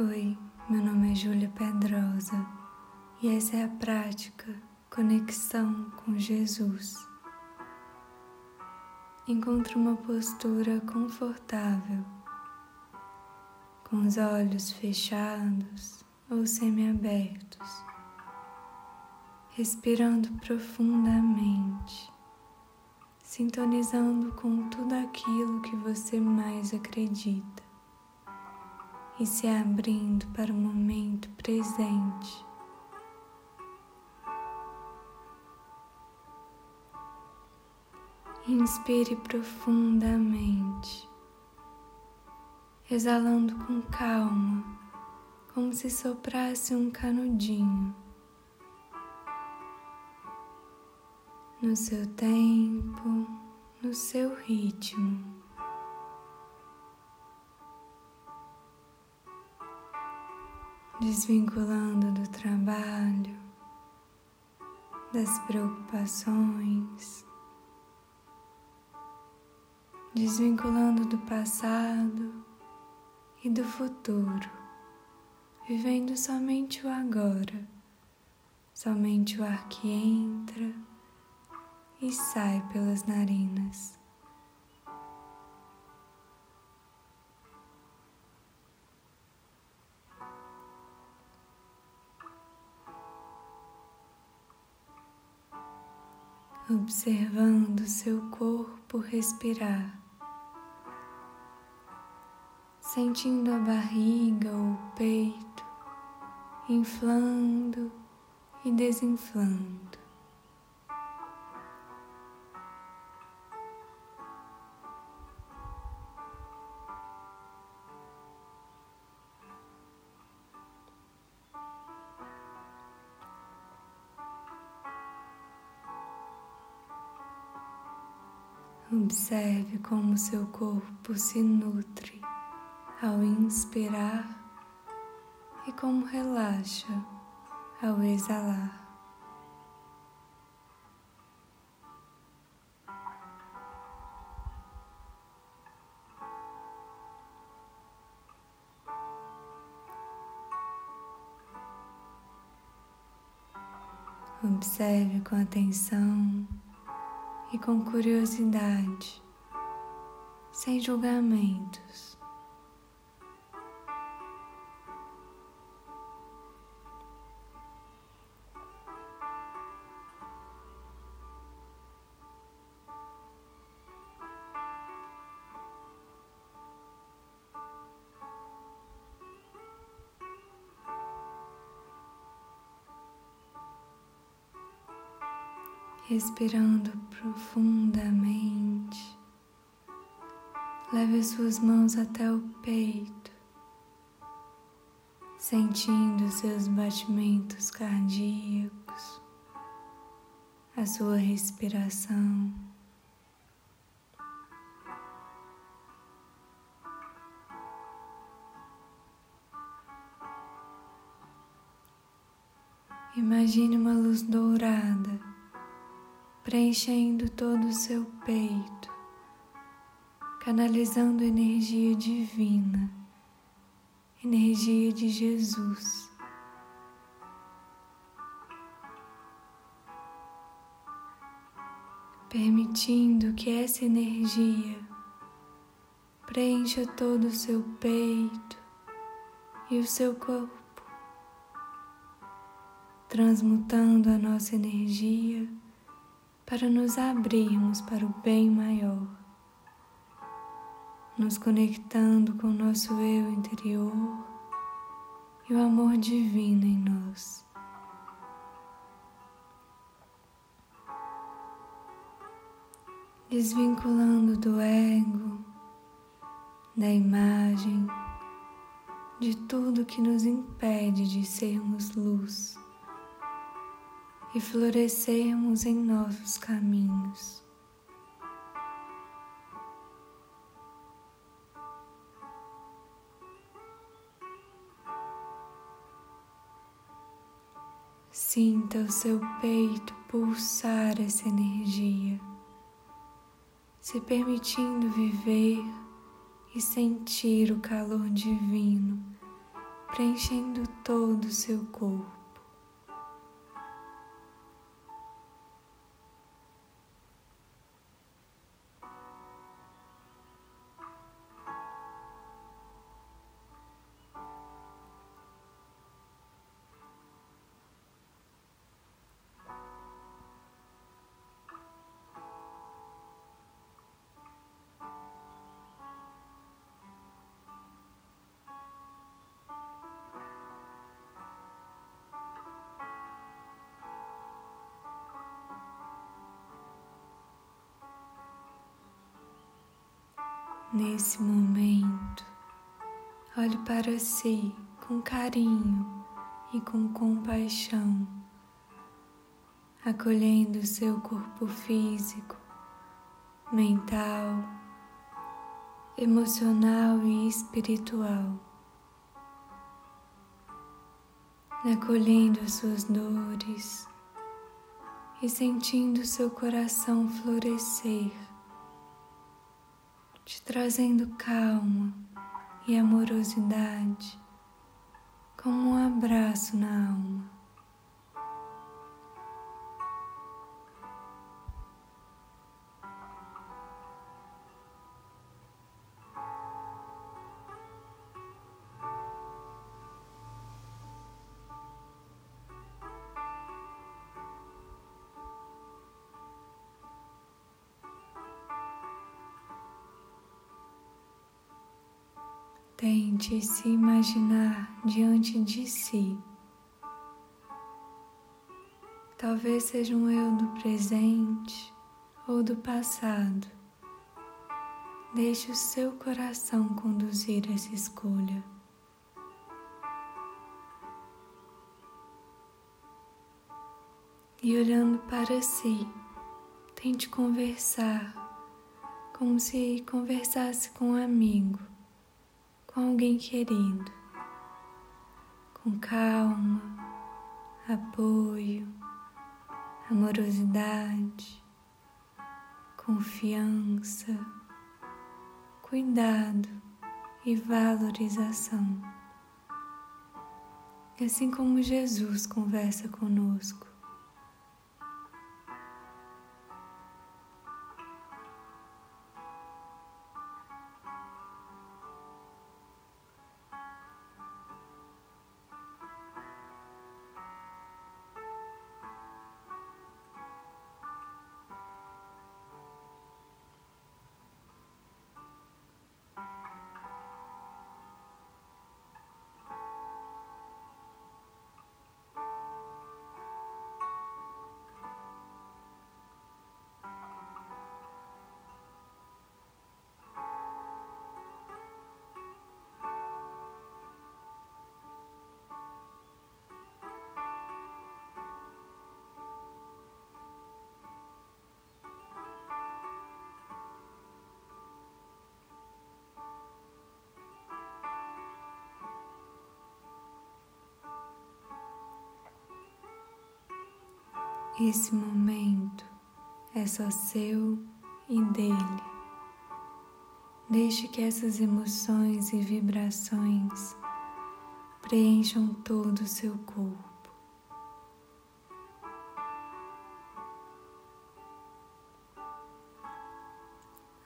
Oi, meu nome é Júlia Pedrosa e essa é a prática Conexão com Jesus. Encontre uma postura confortável, com os olhos fechados ou semiabertos, respirando profundamente, sintonizando com tudo aquilo que você mais acredita e se abrindo para o momento presente. Inspire profundamente, exalando com calma, como se soprasse um canudinho. No seu tempo, no seu ritmo. Desvinculando do trabalho, das preocupações, desvinculando do passado e do futuro, vivendo somente o agora, somente o ar que entra e sai pelas narinas. Observando seu corpo respirar, sentindo a barriga ou o peito inflando e desinflando. Observe como seu corpo se nutre ao inspirar e como relaxa ao exalar. Observe com atenção e com curiosidade, sem julgamentos. Respirando profundamente. Leve as suas mãos até o peito, sentindo seus batimentos cardíacos, a sua respiração. Imagine uma luz dourada preenchendo todo o seu peito, canalizando energia divina, energia de Jesus. Permitindo que essa energia preencha todo o seu peito e o seu corpo, transmutando a nossa energia para nos abrirmos para o bem maior, nos conectando com o nosso eu interior e o amor divino em nós. Desvinculando do ego, da imagem, de tudo que nos impede de sermos luz e florescermos em novos caminhos. Sinta o seu peito pulsar essa energia, se permitindo viver e sentir o calor divino preenchendo todo o seu corpo. Nesse momento, olhe para si com carinho e com compaixão, acolhendo seu corpo físico, mental, emocional e espiritual, acolhendo as suas dores e sentindo seu coração florescer te trazendo calma e amorosidade, como um abraço na alma. Tente se imaginar diante de si. Talvez seja um eu do presente ou do passado. Deixe o seu coração conduzir essa escolha. E olhando para si, tente conversar como se conversasse com um amigo com alguém querido, com calma, apoio, amorosidade, confiança, cuidado e valorização. Assim como Jesus conversa conosco. Esse momento é só seu e dele. Deixe que essas emoções e vibrações preencham todo o seu corpo.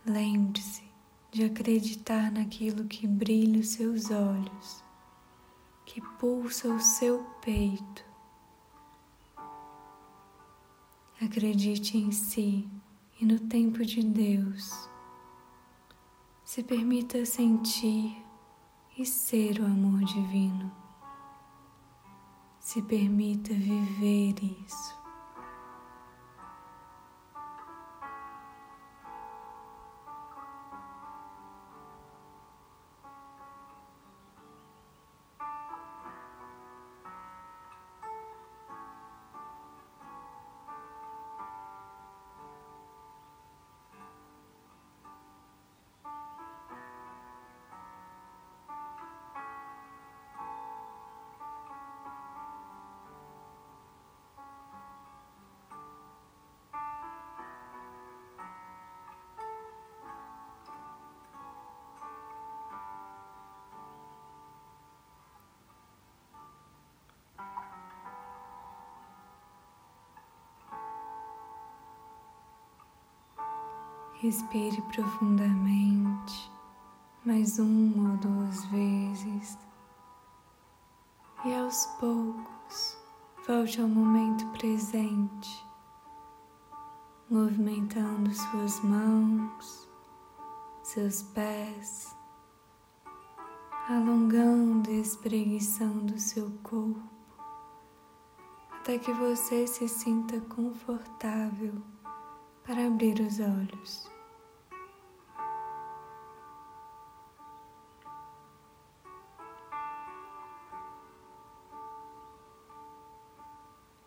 Lembre-se de acreditar naquilo que brilha os seus olhos, que pulsa o seu peito Acredite em si e no tempo de Deus. Se permita sentir e ser o amor divino. Se permita viver isso. Respire profundamente, mais uma ou duas vezes, e aos poucos volte ao momento presente, movimentando suas mãos, seus pés, alongando e espreguiçando seu corpo, até que você se sinta confortável para abrir os olhos.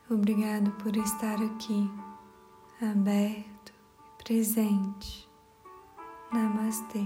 Obrigado por estar aqui, aberto e presente. Namastê.